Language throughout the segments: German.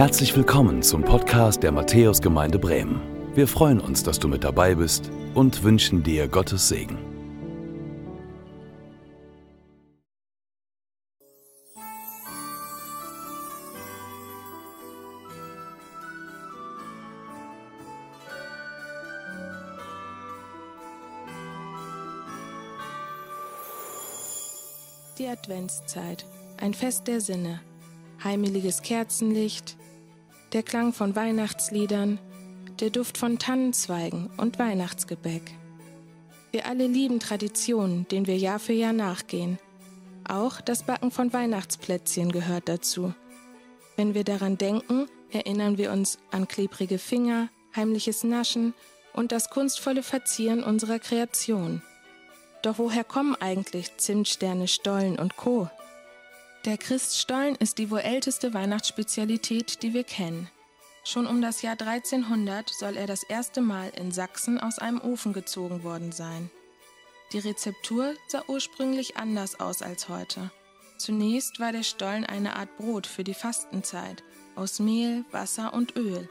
Herzlich willkommen zum Podcast der Matthäusgemeinde Bremen. Wir freuen uns, dass du mit dabei bist und wünschen dir Gottes Segen. Die Adventszeit, ein Fest der Sinne, heimeliges Kerzenlicht, der Klang von Weihnachtsliedern, der Duft von Tannenzweigen und Weihnachtsgebäck. Wir alle lieben Traditionen, denen wir Jahr für Jahr nachgehen. Auch das Backen von Weihnachtsplätzchen gehört dazu. Wenn wir daran denken, erinnern wir uns an klebrige Finger, heimliches Naschen und das kunstvolle Verzieren unserer Kreation. Doch woher kommen eigentlich Zimtsterne, Stollen und Co.? Der Christstollen ist die wohl älteste Weihnachtsspezialität, die wir kennen. Schon um das Jahr 1300 soll er das erste Mal in Sachsen aus einem Ofen gezogen worden sein. Die Rezeptur sah ursprünglich anders aus als heute. Zunächst war der Stollen eine Art Brot für die Fastenzeit aus Mehl, Wasser und Öl.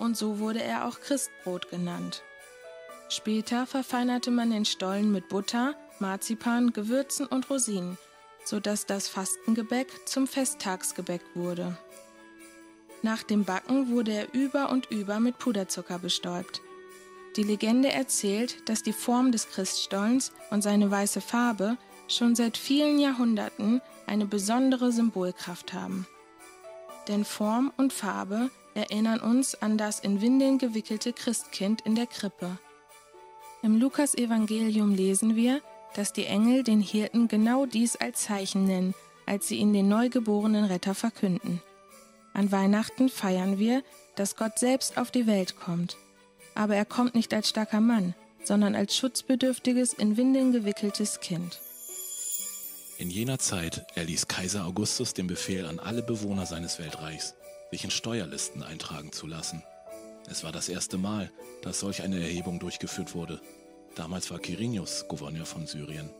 Und so wurde er auch Christbrot genannt. Später verfeinerte man den Stollen mit Butter, Marzipan, Gewürzen und Rosinen – sodass das Fastengebäck zum Festtagsgebäck wurde. Nach dem Backen wurde er über und über mit Puderzucker bestäubt. Die Legende erzählt, dass die Form des Christstollens und seine weiße Farbe schon seit vielen Jahrhunderten eine besondere Symbolkraft haben. Denn Form und Farbe erinnern uns an das in Windeln gewickelte Christkind in der Krippe. Im Lukasevangelium lesen wir, dass die Engel den Hirten genau dies als Zeichen nennen, als sie ihnen den neugeborenen Retter verkünden. An Weihnachten feiern wir, dass Gott selbst auf die Welt kommt. Aber er kommt nicht als starker Mann, sondern als schutzbedürftiges, in Windeln gewickeltes Kind. In jener Zeit erließ Kaiser Augustus den Befehl an alle Bewohner seines Weltreichs, sich in Steuerlisten eintragen zu lassen. Es war das erste Mal, dass solch eine Erhebung durchgeführt wurde Damals war Quirinius Gouverneur von Syrien.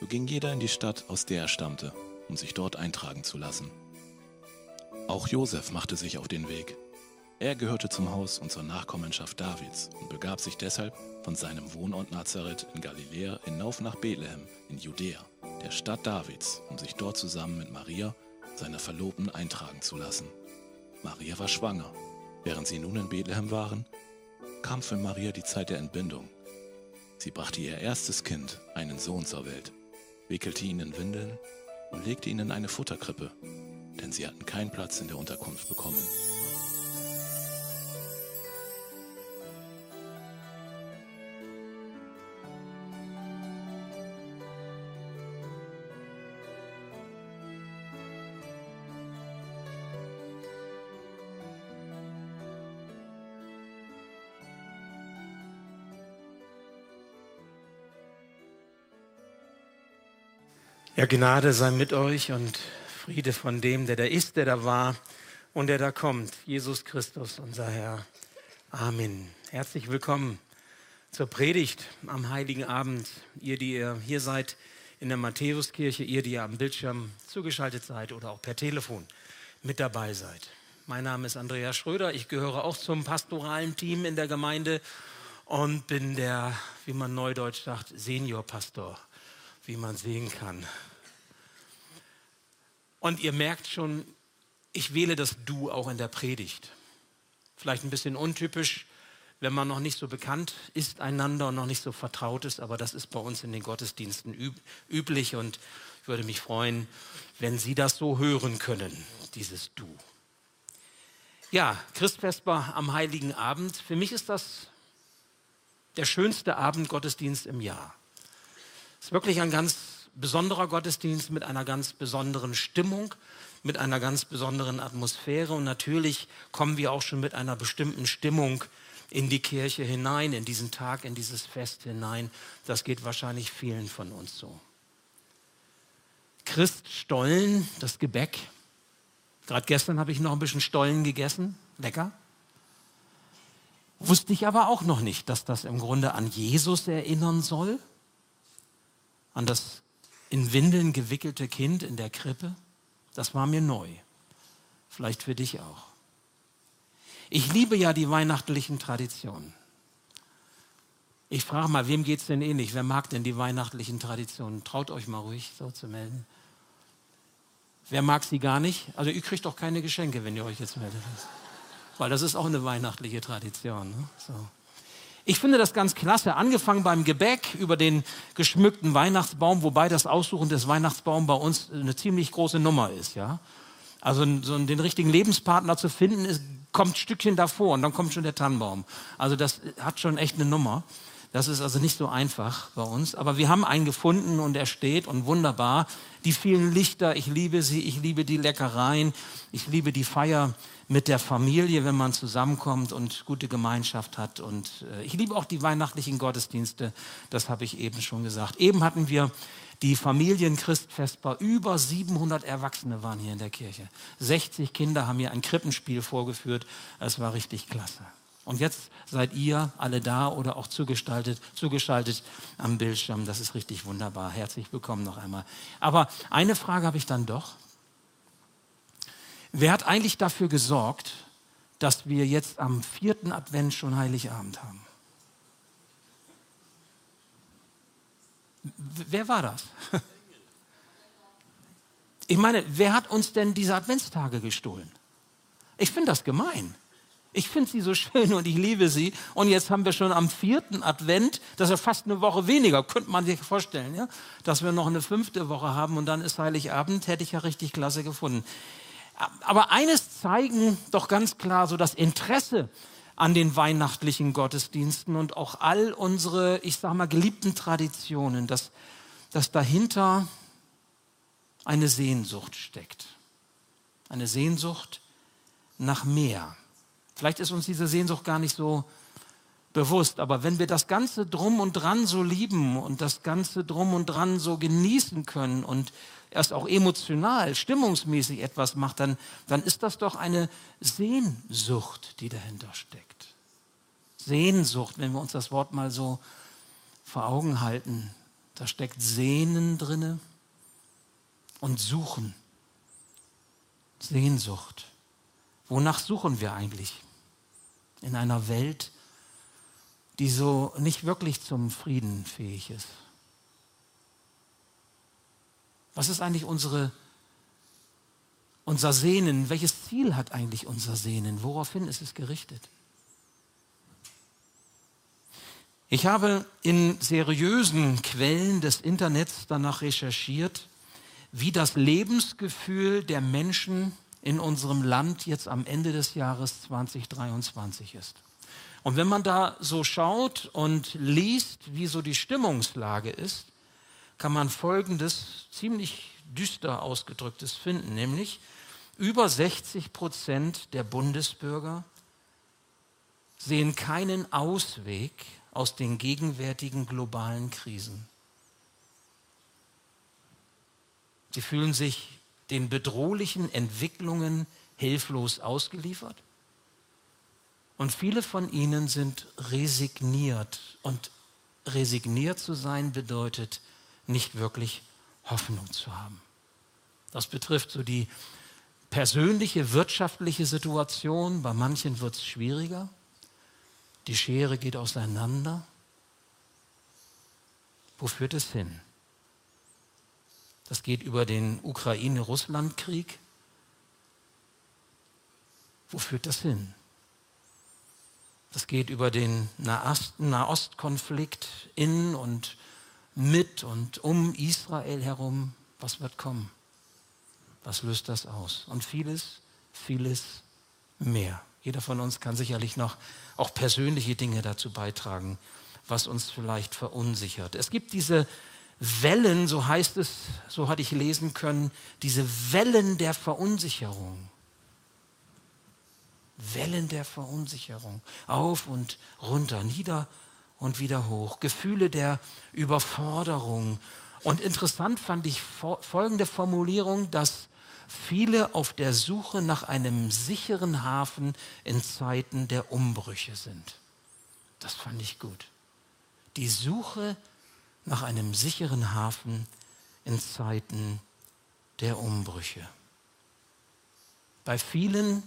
So ging jeder in die Stadt, aus der er stammte, um sich dort eintragen zu lassen. Auch Josef machte sich auf den Weg. Er gehörte zum Haus und zur Nachkommenschaft Davids und begab sich deshalb von seinem Wohnort Nazareth in Galiläa hinauf nach Bethlehem in Judäa, der Stadt Davids, um sich dort zusammen mit Maria, seiner Verlobten, eintragen zu lassen. Maria war schwanger. Während sie nun in Bethlehem waren, kam für Maria die Zeit der Entbindung. Sie brachte ihr erstes Kind, einen Sohn, zur Welt, wickelte ihn in Windeln und legte ihn in eine Futterkrippe, denn sie hatten keinen Platz in der Unterkunft bekommen. Ja, Gnade sei mit euch und Friede von dem, der da ist, der da war und der da kommt. Jesus Christus, unser Herr. Amen. Herzlich willkommen zur Predigt am Heiligen Abend. Ihr, die ihr hier seid in der Matthäuskirche, ihr, die ihr am Bildschirm zugeschaltet seid oder auch per Telefon mit dabei seid. Mein Name ist Andreas Schröder. Ich gehöre auch zum pastoralen Team in der Gemeinde und bin der, wie man neudeutsch sagt, Seniorpastor wie man sehen kann. Und ihr merkt schon, ich wähle das Du auch in der Predigt. Vielleicht ein bisschen untypisch, wenn man noch nicht so bekannt ist einander und noch nicht so vertraut ist, aber das ist bei uns in den Gottesdiensten üb üblich und ich würde mich freuen, wenn Sie das so hören können, dieses Du. Ja, Christvesper am Heiligen Abend. Für mich ist das der schönste Abend Gottesdienst im Jahr. Es ist wirklich ein ganz besonderer Gottesdienst mit einer ganz besonderen Stimmung, mit einer ganz besonderen Atmosphäre. Und natürlich kommen wir auch schon mit einer bestimmten Stimmung in die Kirche hinein, in diesen Tag, in dieses Fest hinein. Das geht wahrscheinlich vielen von uns so. Christstollen, das Gebäck. Gerade gestern habe ich noch ein bisschen Stollen gegessen. Lecker. Wusste ich aber auch noch nicht, dass das im Grunde an Jesus erinnern soll an das in Windeln gewickelte Kind in der Krippe, das war mir neu. Vielleicht für dich auch. Ich liebe ja die weihnachtlichen Traditionen. Ich frage mal, wem geht es denn ähnlich? Wer mag denn die weihnachtlichen Traditionen? Traut euch mal ruhig so zu melden. Wer mag sie gar nicht? Also ihr kriegt doch keine Geschenke, wenn ihr euch jetzt meldet. Weil das ist auch eine weihnachtliche Tradition. Ne? So. Ich finde das ganz klasse. Angefangen beim Gebäck über den geschmückten Weihnachtsbaum, wobei das Aussuchen des Weihnachtsbaums bei uns eine ziemlich große Nummer ist. Ja? Also so den richtigen Lebenspartner zu finden, ist, kommt ein Stückchen davor und dann kommt schon der Tannenbaum. Also das hat schon echt eine Nummer. Das ist also nicht so einfach bei uns. Aber wir haben einen gefunden und er steht und wunderbar. Die vielen Lichter, ich liebe sie, ich liebe die Leckereien, ich liebe die Feier mit der Familie, wenn man zusammenkommt und gute Gemeinschaft hat. Und äh, ich liebe auch die weihnachtlichen Gottesdienste, das habe ich eben schon gesagt. Eben hatten wir die Familienchristfestbar. Über 700 Erwachsene waren hier in der Kirche. 60 Kinder haben hier ein Krippenspiel vorgeführt. Es war richtig klasse. Und jetzt seid ihr alle da oder auch zugestaltet, zugeschaltet am Bildschirm. Das ist richtig wunderbar. Herzlich willkommen noch einmal. Aber eine Frage habe ich dann doch. Wer hat eigentlich dafür gesorgt, dass wir jetzt am vierten Advent schon Heiligabend haben? Wer war das? Ich meine, wer hat uns denn diese Adventstage gestohlen? Ich finde das gemein. Ich finde sie so schön und ich liebe sie. Und jetzt haben wir schon am vierten Advent, das ist ja fast eine Woche weniger, könnte man sich vorstellen, ja? dass wir noch eine fünfte Woche haben und dann ist Heiligabend, hätte ich ja richtig klasse gefunden. Aber eines zeigen doch ganz klar so das Interesse an den weihnachtlichen Gottesdiensten und auch all unsere, ich sage mal, geliebten Traditionen, dass, dass dahinter eine Sehnsucht steckt. Eine Sehnsucht nach mehr. Vielleicht ist uns diese Sehnsucht gar nicht so bewusst, aber wenn wir das Ganze drum und dran so lieben und das Ganze drum und dran so genießen können und erst auch emotional, stimmungsmäßig etwas macht, dann, dann ist das doch eine Sehnsucht, die dahinter steckt. Sehnsucht, wenn wir uns das Wort mal so vor Augen halten, da steckt Sehnen drinne und Suchen. Sehnsucht. Wonach suchen wir eigentlich? In einer Welt, die so nicht wirklich zum Frieden fähig ist. Was ist eigentlich unsere, unser Sehnen? Welches Ziel hat eigentlich unser Sehnen? Woraufhin ist es gerichtet? Ich habe in seriösen Quellen des Internets danach recherchiert, wie das Lebensgefühl der Menschen in unserem Land jetzt am Ende des Jahres 2023 ist. Und wenn man da so schaut und liest, wie so die Stimmungslage ist, kann man Folgendes ziemlich düster ausgedrücktes finden, nämlich über 60 Prozent der Bundesbürger sehen keinen Ausweg aus den gegenwärtigen globalen Krisen. Sie fühlen sich den bedrohlichen Entwicklungen hilflos ausgeliefert. Und viele von ihnen sind resigniert. Und resigniert zu sein bedeutet nicht wirklich Hoffnung zu haben. Das betrifft so die persönliche, wirtschaftliche Situation. Bei manchen wird es schwieriger. Die Schere geht auseinander. Wo führt es hin? Das geht über den Ukraine-Russland-Krieg. Wo führt das hin? Das geht über den Nahostkonflikt in und mit und um Israel herum. Was wird kommen? Was löst das aus? Und vieles, vieles mehr. Jeder von uns kann sicherlich noch auch persönliche Dinge dazu beitragen, was uns vielleicht verunsichert. Es gibt diese Wellen, so heißt es, so hatte ich lesen können, diese Wellen der Verunsicherung. Wellen der Verunsicherung. Auf und runter, nieder und wieder hoch. Gefühle der Überforderung. Und interessant fand ich folgende Formulierung, dass viele auf der Suche nach einem sicheren Hafen in Zeiten der Umbrüche sind. Das fand ich gut. Die Suche nach nach einem sicheren Hafen in Zeiten der Umbrüche. Bei vielen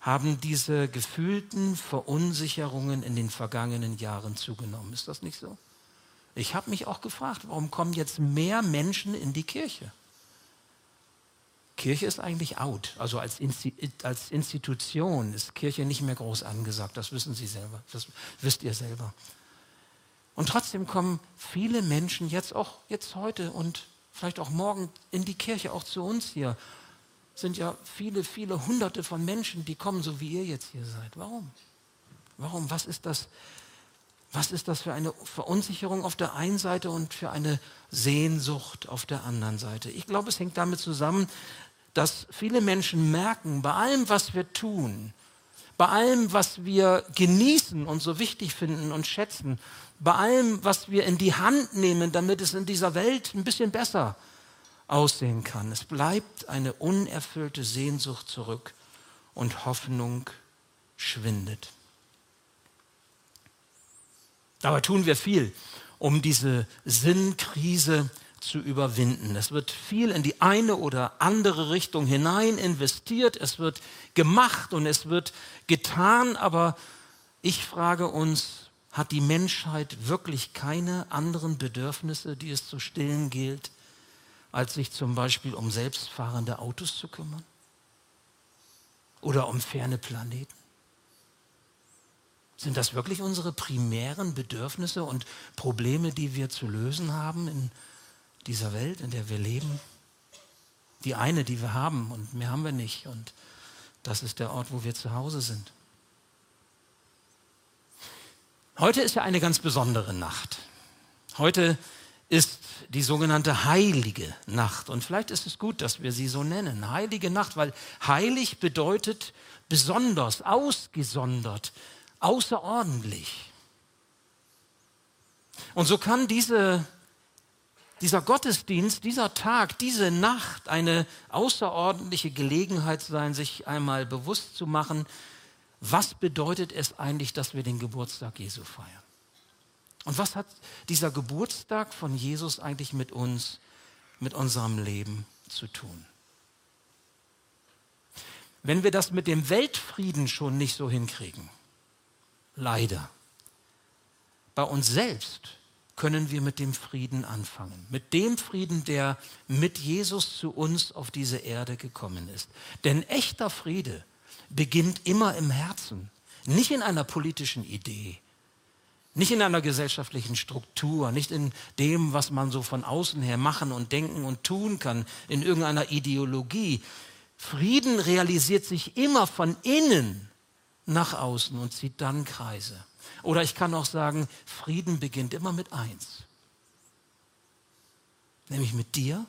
haben diese gefühlten Verunsicherungen in den vergangenen Jahren zugenommen. Ist das nicht so? Ich habe mich auch gefragt, warum kommen jetzt mehr Menschen in die Kirche? Kirche ist eigentlich out. Also als, als Institution ist Kirche nicht mehr groß angesagt. Das wissen Sie selber. Das wisst ihr selber. Und trotzdem kommen viele Menschen jetzt auch jetzt heute und vielleicht auch morgen in die Kirche, auch zu uns hier. Sind ja viele, viele hunderte von Menschen, die kommen, so wie ihr jetzt hier seid. Warum? Warum? Was ist das? Was ist das für eine Verunsicherung auf der einen Seite und für eine Sehnsucht auf der anderen Seite? Ich glaube, es hängt damit zusammen, dass viele Menschen merken, bei allem, was wir tun, bei allem, was wir genießen und so wichtig finden und schätzen, bei allem, was wir in die Hand nehmen, damit es in dieser Welt ein bisschen besser aussehen kann. Es bleibt eine unerfüllte Sehnsucht zurück und Hoffnung schwindet. Dabei tun wir viel, um diese Sinnkrise zu überwinden. Es wird viel in die eine oder andere Richtung hinein investiert, es wird gemacht und es wird getan, aber ich frage uns, hat die Menschheit wirklich keine anderen Bedürfnisse, die es zu stillen gilt, als sich zum Beispiel um selbstfahrende Autos zu kümmern? Oder um ferne Planeten? Sind das wirklich unsere primären Bedürfnisse und Probleme, die wir zu lösen haben in dieser Welt, in der wir leben? Die eine, die wir haben und mehr haben wir nicht. Und das ist der Ort, wo wir zu Hause sind. Heute ist ja eine ganz besondere Nacht. Heute ist die sogenannte heilige Nacht. Und vielleicht ist es gut, dass wir sie so nennen. Heilige Nacht, weil heilig bedeutet besonders, ausgesondert, außerordentlich. Und so kann diese dieser Gottesdienst, dieser Tag, diese Nacht eine außerordentliche Gelegenheit sein, sich einmal bewusst zu machen, was bedeutet es eigentlich, dass wir den Geburtstag Jesu feiern? Und was hat dieser Geburtstag von Jesus eigentlich mit uns, mit unserem Leben zu tun? Wenn wir das mit dem Weltfrieden schon nicht so hinkriegen, leider, bei uns selbst können wir mit dem Frieden anfangen. Mit dem Frieden, der mit Jesus zu uns auf diese Erde gekommen ist. Denn echter Friede beginnt immer im Herzen, nicht in einer politischen Idee, nicht in einer gesellschaftlichen Struktur, nicht in dem, was man so von außen her machen und denken und tun kann, in irgendeiner Ideologie. Frieden realisiert sich immer von innen nach außen und zieht dann Kreise. Oder ich kann auch sagen, Frieden beginnt immer mit eins. Nämlich mit dir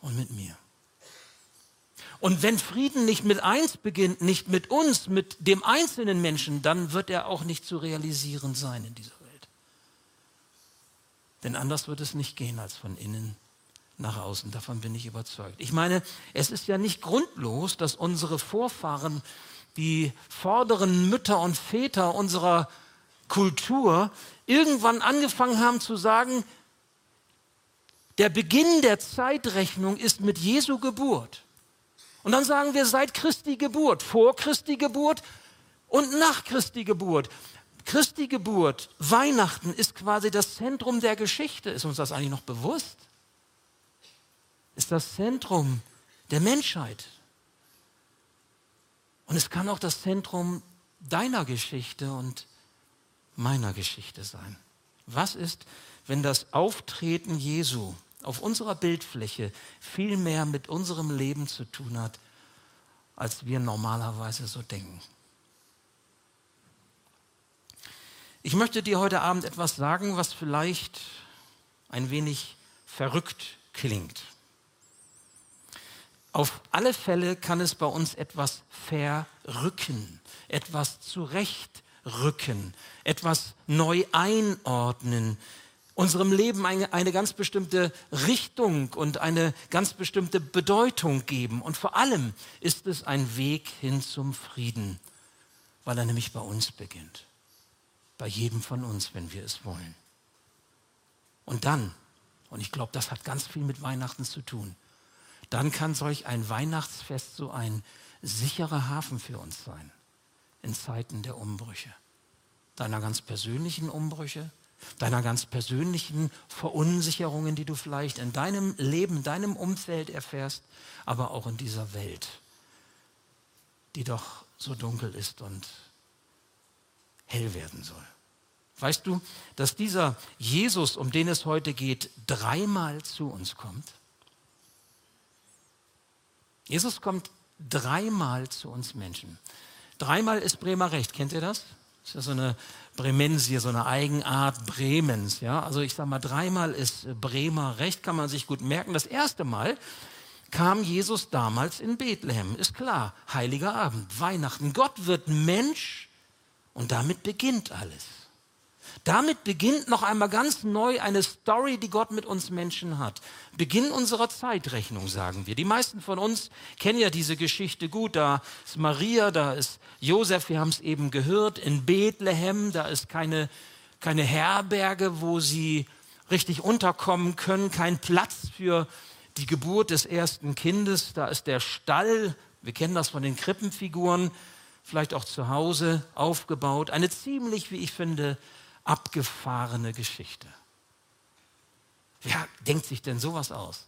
und mit mir. Und wenn Frieden nicht mit eins beginnt, nicht mit uns, mit dem einzelnen Menschen, dann wird er auch nicht zu realisieren sein in dieser Welt. Denn anders wird es nicht gehen als von innen nach außen. Davon bin ich überzeugt. Ich meine, es ist ja nicht grundlos, dass unsere Vorfahren die vorderen Mütter und Väter unserer Kultur irgendwann angefangen haben zu sagen, der Beginn der Zeitrechnung ist mit Jesu Geburt. Und dann sagen wir seit Christi Geburt, vor Christi Geburt und nach Christi Geburt. Christi Geburt, Weihnachten ist quasi das Zentrum der Geschichte. Ist uns das eigentlich noch bewusst? Ist das Zentrum der Menschheit. Und es kann auch das Zentrum deiner Geschichte und meiner Geschichte sein. Was ist, wenn das Auftreten Jesu auf unserer Bildfläche viel mehr mit unserem Leben zu tun hat, als wir normalerweise so denken? Ich möchte dir heute Abend etwas sagen, was vielleicht ein wenig verrückt klingt. Auf alle Fälle kann es bei uns etwas verrücken, etwas zurechtrücken, etwas neu einordnen, unserem Leben eine, eine, ganz bestimmte Richtung und eine ganz bestimmte Bedeutung geben. Und vor allem ist es ein Weg hin zum Frieden, weil er nämlich bei uns beginnt. Bei jedem von uns, wenn wir es wollen. Und dann, und ich glaube, das hat ganz viel mit Weihnachten zu tun, dann kann solch ein Weihnachtsfest so ein sicherer Hafen für uns sein in Zeiten der Umbrüche. Deiner ganz persönlichen Umbrüche, deiner ganz persönlichen Verunsicherungen, die du vielleicht in deinem Leben, in deinem Umfeld erfährst, aber auch in dieser Welt, die doch so dunkel ist und hell werden soll. Weißt du, dass dieser Jesus, um den es heute geht, dreimal zu uns kommt? Jesus kommt dreimal zu uns Menschen. Dreimal ist Bremer Recht. Kennt ihr das? Das ist ja so eine Bremensie, so eine Eigenart Bremens. Ja? Also ich sage mal, dreimal ist Bremer Recht, kann man sich gut merken. Das erste Mal kam Jesus damals in Bethlehem. Ist klar, heiliger Abend, Weihnachten. Gott wird Mensch und damit beginnt alles. Damit beginnt noch einmal ganz neu eine Story, die Gott mit uns Menschen hat. Beginn unserer Zeitrechnung, sagen wir. Die meisten von uns kennen ja diese Geschichte gut. Da ist Maria, da ist Josef, wir haben es eben gehört, in Bethlehem, da ist keine, keine Herberge, wo sie richtig unterkommen können, kein Platz für die Geburt des ersten Kindes. Da ist der Stall, wir kennen das von den Krippenfiguren, vielleicht auch zu Hause aufgebaut. Eine ziemlich, wie ich finde, abgefahrene Geschichte. Wer denkt sich denn sowas aus?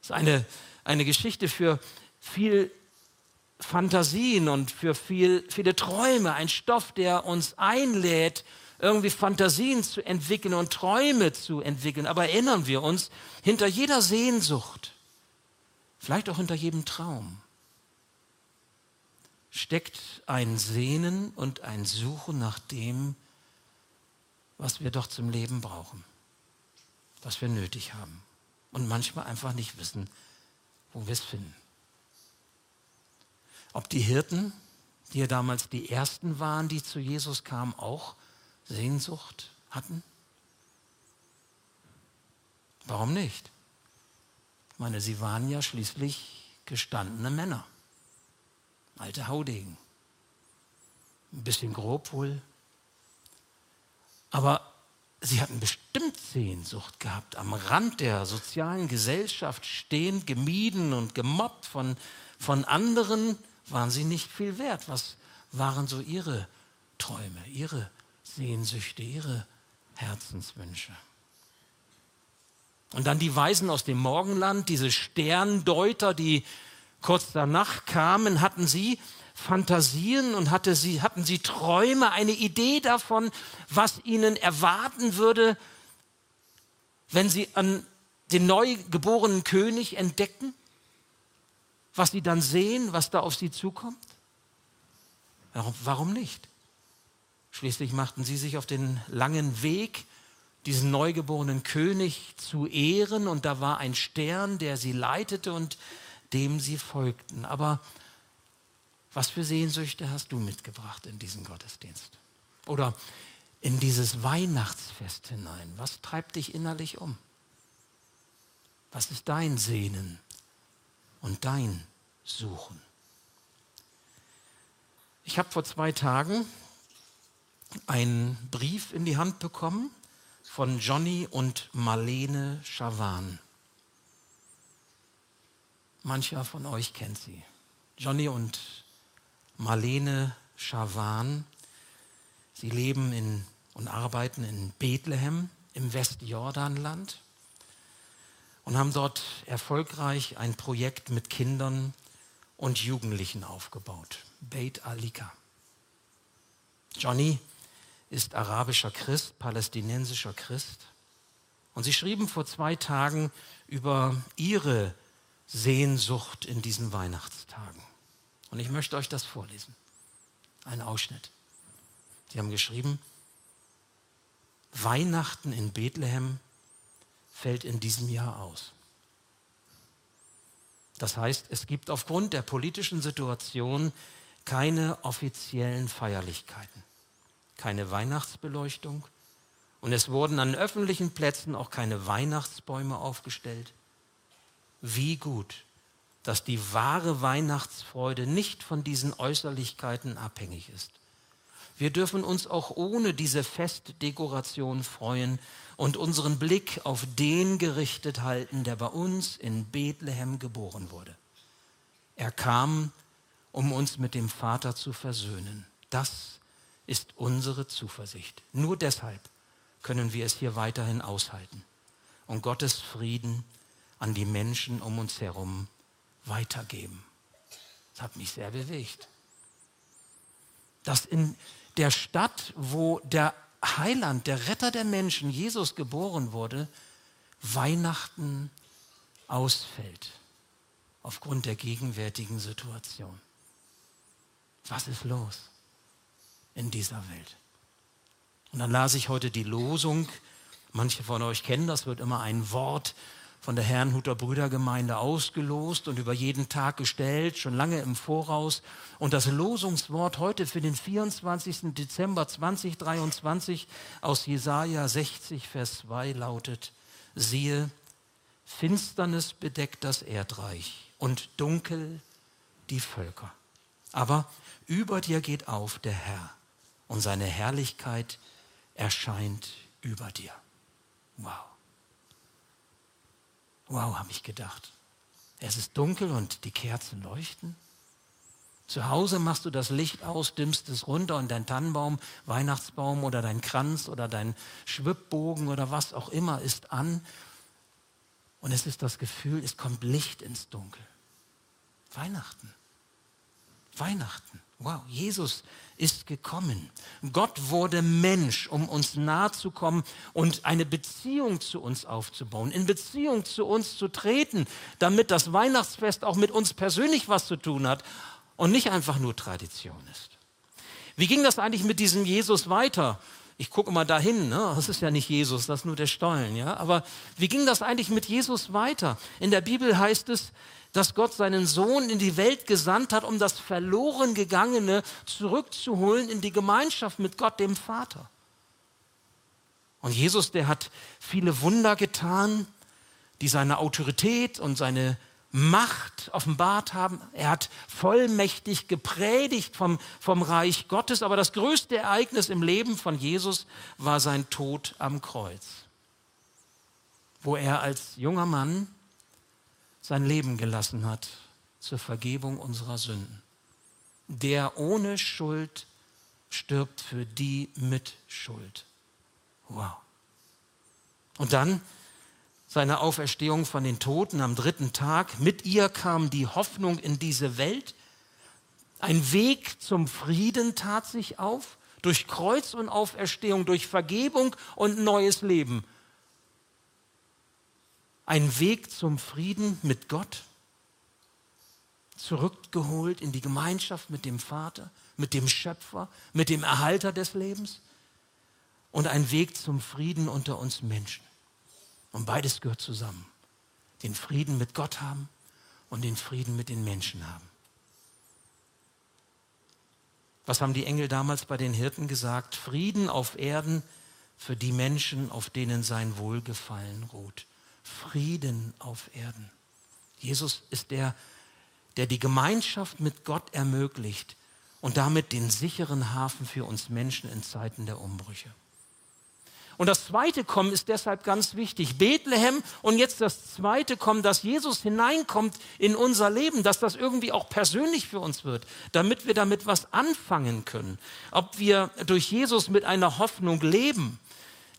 Das ist eine, eine Geschichte für viel Fantasien und für viel, viele Träume, ein Stoff, der uns einlädt, irgendwie Fantasien zu entwickeln und Träume zu entwickeln. Aber erinnern wir uns, hinter jeder Sehnsucht, vielleicht auch hinter jedem Traum, steckt ein Sehnen und ein Suchen nach dem, was wir doch zum Leben brauchen, was wir nötig haben und manchmal einfach nicht wissen, wo wir es finden. Ob die Hirten, die ja damals die ersten waren, die zu Jesus kamen, auch Sehnsucht hatten? Warum nicht? Ich meine, sie waren ja schließlich gestandene Männer alte Haudegen. Ein bisschen grob wohl. Aber sie hatten bestimmt Sehnsucht gehabt, am Rand der sozialen Gesellschaft stehend, gemieden und gemobbt von, von anderen, waren sie nicht viel wert. Was waren so ihre Träume, ihre Sehnsüchte, ihre Herzenswünsche? Und dann die Weisen aus dem Morgenland, diese Sterndeuter, die kurz danach kamen, hatten sie Fantasien und hatte sie, hatten sie Träume, eine Idee davon, was ihnen erwarten würde, wenn sie an den neugeborenen König entdecken, was sie dann sehen, was da auf sie zukommt? Warum, warum nicht? Schließlich machten sie sich auf den langen Weg, diesen neugeborenen König zu ehren, und da war ein Stern, der sie leitete, und dem sie folgten. Aber was für Sehnsüchte hast du mitgebracht in diesen Gottesdienst? Oder in dieses Weihnachtsfest hinein? Was treibt dich innerlich um? Was ist dein Sehnen und dein Suchen? Ich habe vor zwei Tagen einen Brief in die Hand bekommen von Johnny und Marlene Schawan. Mancher von euch kennt sie. Johnny und Marlene Schawan. Sie leben in, und arbeiten in Bethlehem im Westjordanland und haben dort erfolgreich ein Projekt mit Kindern und Jugendlichen aufgebaut. Beit Alika. Johnny ist arabischer Christ, palästinensischer Christ. Und sie schrieben vor zwei Tagen über ihre Sehnsucht in diesen Weihnachtstagen. Und ich möchte euch das vorlesen. Ein Ausschnitt. Sie haben geschrieben, Weihnachten in Bethlehem fällt in diesem Jahr aus. Das heißt, es gibt aufgrund der politischen Situation keine offiziellen Feierlichkeiten, keine Weihnachtsbeleuchtung und es wurden an öffentlichen Plätzen auch keine Weihnachtsbäume aufgestellt wie gut, dass die wahre Weihnachtsfreude nicht von diesen Äußerlichkeiten abhängig ist. Wir dürfen uns auch ohne diese Festdekoration freuen und unseren Blick auf den gerichtet halten, der bei uns in Bethlehem geboren wurde. Er kam, um uns mit dem Vater zu versöhnen. Das ist unsere Zuversicht. Nur deshalb können wir es hier weiterhin aushalten und Gottes Frieden an die Menschen um uns herum weitergeben. Das hat mich sehr bewegt. Dass in der Stadt, wo der Heiland, der Retter der Menschen, Jesus geboren wurde, Weihnachten ausfällt aufgrund der gegenwärtigen Situation. Was ist los in dieser Welt? Und dann las ich heute die Losung. Manche von euch kennen das, wird immer ein Wort von der Herrnhuter Brüdergemeinde ausgelost und über jeden Tag gestellt, schon lange im Voraus. Und das Losungswort heute für den 24. Dezember 2023 aus Jesaja 60, Vers 2 lautet: Siehe, Finsternis bedeckt das Erdreich und dunkel die Völker. Aber über dir geht auf der Herr und seine Herrlichkeit erscheint über dir. Wow. Wow, habe ich gedacht. Es ist dunkel und die Kerzen leuchten. Zu Hause machst du das Licht aus, dimmst es runter und dein Tannenbaum, Weihnachtsbaum oder dein Kranz oder dein Schwibbogen oder was auch immer ist an. Und es ist das Gefühl, es kommt Licht ins Dunkel. Weihnachten. Weihnachten. Wow, Jesus ist gekommen. Gott wurde Mensch, um uns nahe zu kommen und eine Beziehung zu uns aufzubauen, in Beziehung zu uns zu treten, damit das Weihnachtsfest auch mit uns persönlich was zu tun hat und nicht einfach nur Tradition ist. Wie ging das eigentlich mit diesem Jesus weiter? Ich gucke mal dahin, ne? das ist ja nicht Jesus, das ist nur der Stollen. Ja? Aber wie ging das eigentlich mit Jesus weiter? In der Bibel heißt es, dass Gott seinen Sohn in die Welt gesandt hat, um das verloren gegangene zurückzuholen in die Gemeinschaft mit Gott, dem Vater. Und Jesus, der hat viele Wunder getan, die seine Autorität und seine Macht offenbart haben. Er hat vollmächtig gepredigt vom, vom Reich Gottes, aber das größte Ereignis im Leben von Jesus war sein Tod am Kreuz, wo er als junger Mann sein Leben gelassen hat zur Vergebung unserer Sünden. Der ohne Schuld stirbt für die mit Schuld. Wow. Und dann seine Auferstehung von den Toten am dritten Tag. Mit ihr kam die Hoffnung in diese Welt. Ein Weg zum Frieden tat sich auf. Durch Kreuz und Auferstehung, durch Vergebung und neues Leben ein Weg zum Frieden mit Gott, zurückgeholt in die Gemeinschaft mit dem Vater, mit dem Schöpfer, mit dem Erhalter des Lebens und ein Weg zum Frieden unter uns Menschen. Und beides gehört zusammen. Den Frieden mit Gott haben und den Frieden mit den Menschen haben. Was haben die Engel damals bei den Hirten gesagt? Frieden auf Erden für die Menschen, auf denen sein Wohlgefallen ruht. Frieden auf Erden. Jesus ist der, der die Gemeinschaft mit Gott ermöglicht und damit den sicheren Hafen für uns Menschen in Zeiten der Umbrüche. Und das zweite Kommen ist deshalb ganz wichtig. Bethlehem und jetzt das zweite Kommen, dass Jesus hineinkommt in unser Leben, dass das irgendwie auch persönlich für uns wird, damit wir damit was anfangen können. Ob wir durch Jesus mit einer Hoffnung leben,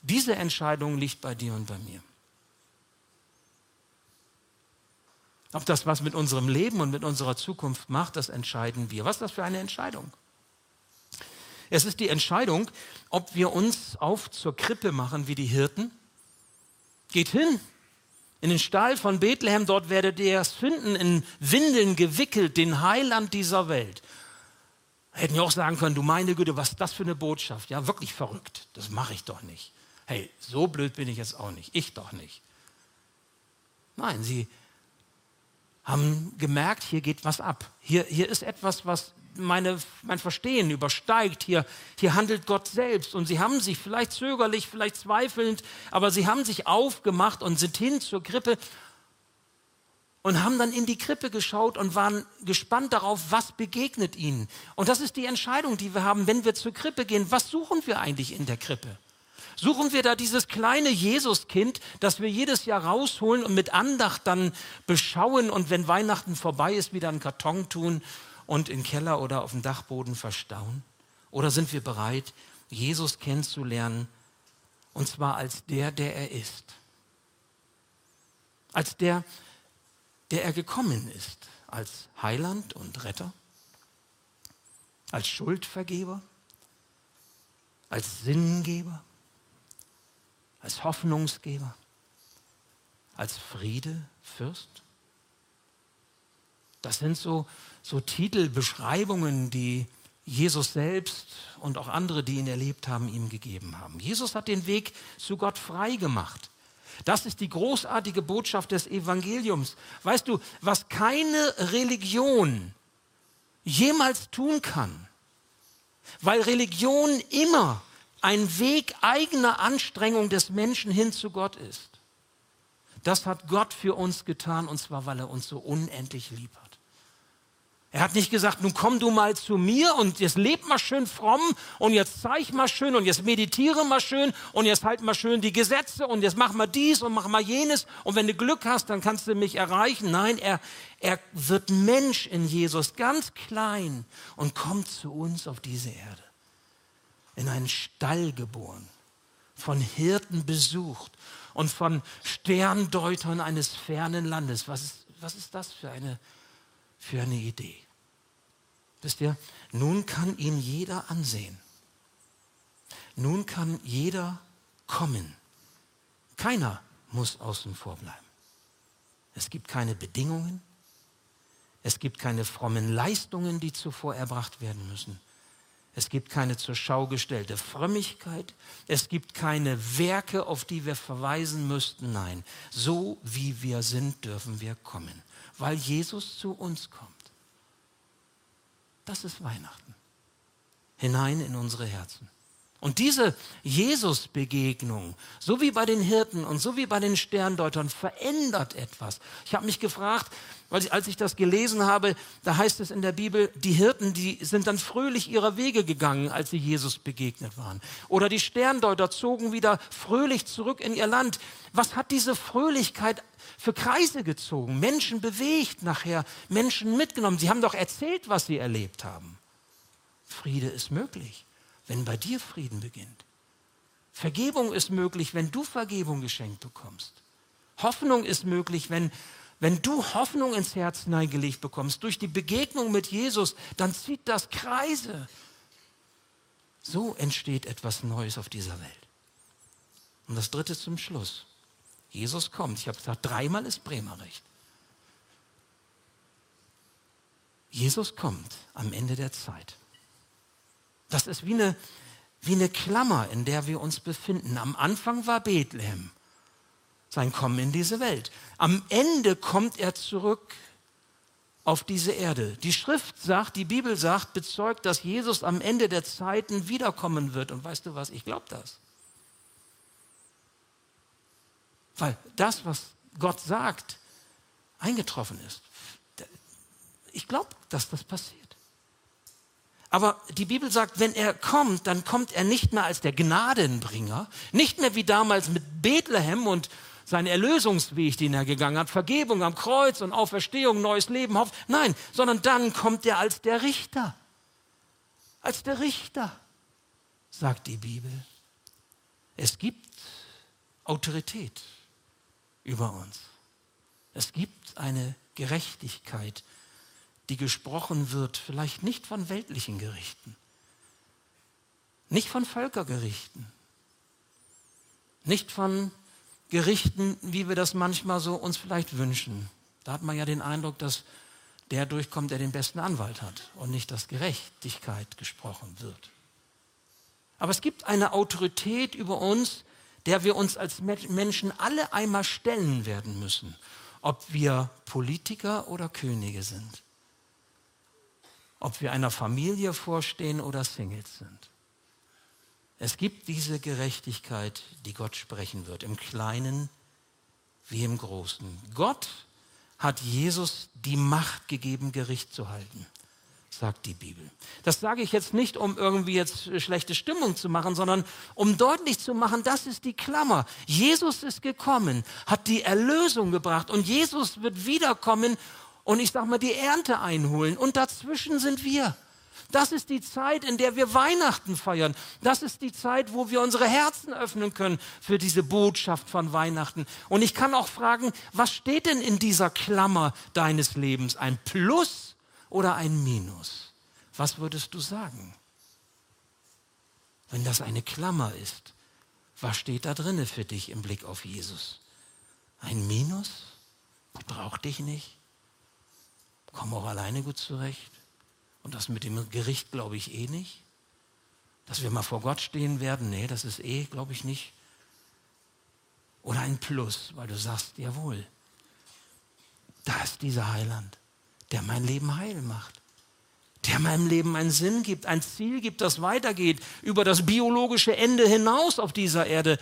diese Entscheidung liegt bei dir und bei mir. Ob das was mit unserem Leben und mit unserer Zukunft macht, das entscheiden wir. Was ist das für eine Entscheidung? Es ist die Entscheidung, ob wir uns auf zur Krippe machen wie die Hirten. Geht hin in den Stall von Bethlehem, dort werdet ihr es finden, in Windeln gewickelt, den Heiland dieser Welt. Hätten ja auch sagen können, du meine Güte, was ist das für eine Botschaft? Ja, wirklich verrückt. Das mache ich doch nicht. Hey, so blöd bin ich jetzt auch nicht. Ich doch nicht. Nein, sie haben gemerkt, hier geht was ab. Hier, hier ist etwas, was meine, mein Verstehen übersteigt. Hier, hier handelt Gott selbst. Und sie haben sich vielleicht zögerlich, vielleicht zweifelnd, aber sie haben sich aufgemacht und sind hin zur Krippe. und haben dann in die Krippe geschaut und waren gespannt darauf, was begegnet ihnen. Und das ist die Entscheidung, die wir haben, wenn wir zur Krippe gehen. Was suchen wir eigentlich in der Krippe? Suchen wir da dieses kleine Jesuskind, das wir jedes Jahr rausholen und mit Andacht dann beschauen und wenn Weihnachten vorbei ist, wieder einen Karton tun und im Keller oder auf dem Dachboden verstauen? Oder sind wir bereit, Jesus kennenzulernen und zwar als der, der er ist? Als der, der er gekommen ist, als Heiland und Retter, als Schuldvergeber, als Sinngeber, als Hoffnungsgeber, als Friedefürst. Das sind so, so Titelbeschreibungen, die Jesus selbst und auch andere, die ihn erlebt haben, ihm gegeben haben. Jesus hat den Weg zu Gott frei gemacht. Das ist die großartige Botschaft des Evangeliums. Weißt du, was keine Religion jemals tun kann, weil Religion immer ein Weg eigener Anstrengung des Menschen hin zu Gott ist. Das hat Gott für uns getan und zwar, weil er uns so unendlich lieb hat. Er hat nicht gesagt, nun komm du mal zu mir und jetzt leb mal schön fromm und jetzt zeig mal schön und jetzt meditiere mal schön und jetzt halt mal schön die Gesetze und jetzt mach mal dies und mach mal jenes und wenn du Glück hast, dann kannst du mich erreichen. Nein, er, er wird Mensch in Jesus, ganz klein und kommt zu uns auf diese Erde. In einen Stall geboren, von Hirten besucht und von Sterndeutern eines fernen Landes. Was ist, was ist das für eine für eine Idee. Wisst ihr, nun kann ihn jeder ansehen. Nun kann jeder kommen. Keiner muss außen vor bleiben. Es gibt keine Bedingungen. Es gibt keine frommen Leistungen, die zuvor erbracht werden müssen. Es gibt keine zur Schau gestellte Frömmigkeit. Es gibt keine Werke, auf die wir verweisen müssten. Nein, so wie wir sind, dürfen wir kommen weil Jesus zu uns kommt. Das ist Weihnachten. Hinein in unsere Herzen. Und diese Jesus-Begegnung, so wie bei den Hirten und so wie bei den Sterndeutern, verändert etwas. Ich habe mich gefragt, weil als ich das gelesen habe, da heißt es in der Bibel, die Hirten, die sind dann fröhlich ihrer Wege gegangen, als sie Jesus begegnet waren. Oder die Sterndeuter zogen wieder fröhlich zurück in ihr Land. Was hat diese Fröhlichkeit für Kreise gezogen? Menschen bewegt nachher, Menschen mitgenommen. Sie haben doch erzählt, was sie erlebt haben. Friede ist möglich wenn bei dir Frieden beginnt. Vergebung ist möglich, wenn du Vergebung geschenkt bekommst. Hoffnung ist möglich, wenn, wenn du Hoffnung ins Herz hineingelegt bekommst. Durch die Begegnung mit Jesus, dann zieht das Kreise. So entsteht etwas Neues auf dieser Welt. Und das dritte zum Schluss. Jesus kommt. Ich habe gesagt, dreimal ist Bremer recht. Jesus kommt am Ende der Zeit. Das ist wie eine, wie eine Klammer, in der wir uns befinden. Am Anfang war Bethlehem, sein Kommen in diese Welt. Am Ende kommt er zurück auf diese Erde. Die Schrift sagt, die Bibel sagt, bezeugt, dass Jesus am Ende der Zeiten wiederkommen wird. Und weißt du was, ich glaube das. Weil das, was Gott sagt, eingetroffen ist. Ich glaube, dass das passiert. Aber die Bibel sagt, wenn er kommt, dann kommt er nicht mehr als der Gnadenbringer, nicht mehr wie damals mit Bethlehem und sein Erlösungsweg, den er gegangen hat, Vergebung am Kreuz und Auferstehung, neues Leben, Hoffnung. Nein, sondern dann kommt er als der Richter. Als der Richter, sagt die Bibel. Es gibt Autorität über uns. Es gibt eine Gerechtigkeit die gesprochen wird, vielleicht nicht von weltlichen Gerichten, nicht von Völkergerichten, nicht von Gerichten, wie wir das manchmal so uns vielleicht wünschen. Da hat man ja den Eindruck, dass der durchkommt, der den besten Anwalt hat und nicht, dass Gerechtigkeit gesprochen wird. Aber es gibt eine Autorität über uns, der wir uns als Menschen alle einmal stellen werden müssen, ob wir Politiker oder Könige sind ob wir einer Familie vorstehen oder Singles sind. Es gibt diese Gerechtigkeit, die Gott sprechen wird, im Kleinen wie im Großen. Gott hat Jesus die Macht gegeben, Gericht zu halten, sagt die Bibel. Das sage ich jetzt nicht, um irgendwie jetzt schlechte Stimmung zu machen, sondern um deutlich zu machen, das ist die Klammer. Jesus ist gekommen, hat die Erlösung gebracht und Jesus wird wiederkommen und ich sage mal die Ernte einholen und dazwischen sind wir. Das ist die Zeit, in der wir Weihnachten feiern. Das ist die Zeit, wo wir unsere Herzen öffnen können für diese Botschaft von Weihnachten. Und ich kann auch fragen, was steht denn in dieser Klammer deines Lebens? Ein Plus oder ein Minus? Was würdest du sagen? Wenn das eine Klammer ist, was steht da drinne für dich im Blick auf Jesus? Ein Minus? Ich brauche dich nicht. Komm auch alleine gut zurecht. Und das mit dem Gericht glaube ich eh nicht. Dass wir mal vor Gott stehen werden, nee, das ist eh, glaube ich nicht. Oder ein Plus, weil du sagst, jawohl, da ist dieser Heiland, der mein Leben heil macht, der meinem Leben einen Sinn gibt, ein Ziel gibt, das weitergeht über das biologische Ende hinaus auf dieser Erde,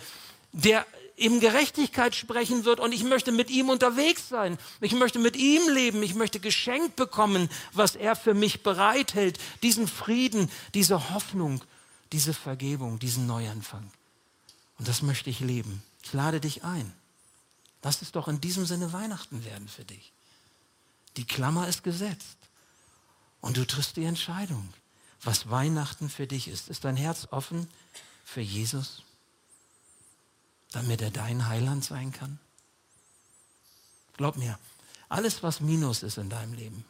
der ihm Gerechtigkeit sprechen wird und ich möchte mit ihm unterwegs sein. Ich möchte mit ihm leben. Ich möchte geschenkt bekommen, was er für mich bereithält. Diesen Frieden, diese Hoffnung, diese Vergebung, diesen Neuanfang. Und das möchte ich leben. Ich lade dich ein. Lass es doch in diesem Sinne Weihnachten werden für dich. Die Klammer ist gesetzt. Und du triffst die Entscheidung, was Weihnachten für dich ist. Ist dein Herz offen für Jesus? Damit er dein Heiland sein kann? Glaub mir, alles, was Minus ist in deinem Leben,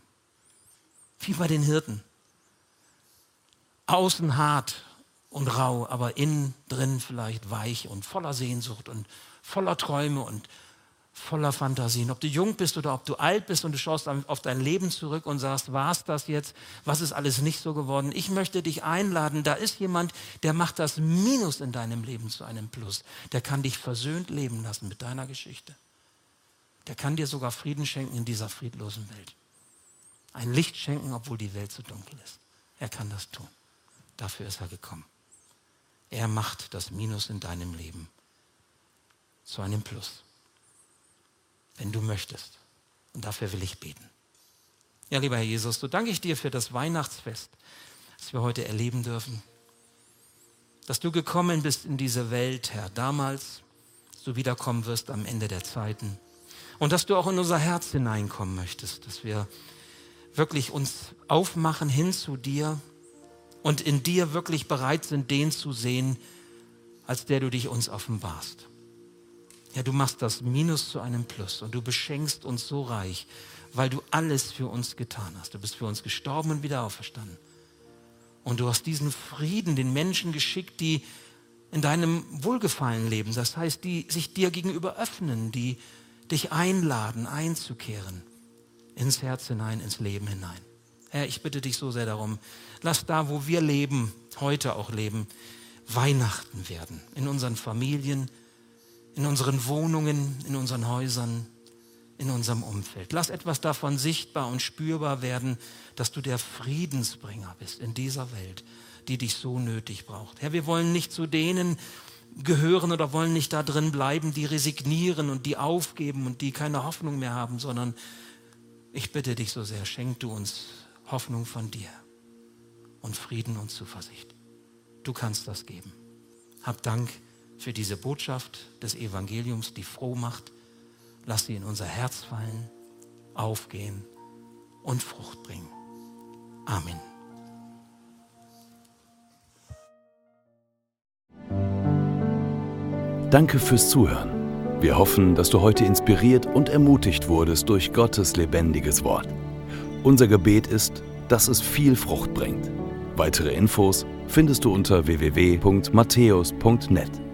wie bei den Hirten, außen hart und rau, aber innen drin vielleicht weich und voller Sehnsucht und voller Träume und voller Fantasien. Ob du jung bist oder ob du alt bist und du schaust auf dein Leben zurück und sagst, war es das jetzt? Was ist alles nicht so geworden? Ich möchte dich einladen. Da ist jemand, der macht das Minus in deinem Leben zu einem Plus. Der kann dich versöhnt leben lassen mit deiner Geschichte. Der kann dir sogar Frieden schenken in dieser friedlosen Welt. Ein Licht schenken, obwohl die Welt so dunkel ist. Er kann das tun. Dafür ist er gekommen. Er macht das Minus in deinem Leben zu einem Plus wenn du möchtest. Und dafür will ich beten. Ja, lieber Herr Jesus, so danke ich dir für das Weihnachtsfest, das wir heute erleben dürfen. Dass du gekommen bist in diese Welt, Herr, damals, dass du wiederkommen wirst am Ende der Zeiten. Und dass du auch in unser Herz hineinkommen möchtest, dass wir wirklich uns aufmachen hin zu dir und in dir wirklich bereit sind, den zu sehen, als der du dich uns offenbarst. Ja, du machst das Minus zu einem Plus und du beschenkst uns so reich, weil du alles für uns getan hast. Du bist für uns gestorben und wieder auferstanden. Und du hast diesen Frieden den Menschen geschickt, die in deinem Wohlgefallen leben. Das heißt, die sich dir gegenüber öffnen, die dich einladen, einzukehren ins Herz hinein, ins Leben hinein. Herr, ich bitte dich so sehr darum, lass da, wo wir leben, heute auch leben, Weihnachten werden. In unseren Familien, in unseren Wohnungen, in unseren Häusern, in unserem Umfeld. Lass etwas davon sichtbar und spürbar werden, dass du der Friedensbringer bist in dieser Welt, die dich so nötig braucht. Herr, wir wollen nicht zu denen gehören oder wollen nicht da drin bleiben, die resignieren und die aufgeben und die keine Hoffnung mehr haben, sondern ich bitte dich so sehr, schenk du uns Hoffnung von dir und Frieden und Zuversicht. Du kannst das geben. Hab Dank für diese Botschaft des Evangeliums, die froh macht. Lass sie in unser Herz fallen, aufgehen und Frucht bringen. Amen. Danke fürs Zuhören. Wir hoffen, dass du heute inspiriert und ermutigt wurdest durch Gottes lebendiges Wort. Unser Gebet ist, dass es viel Frucht bringt. Weitere Infos findest du unter www.matthäus.net.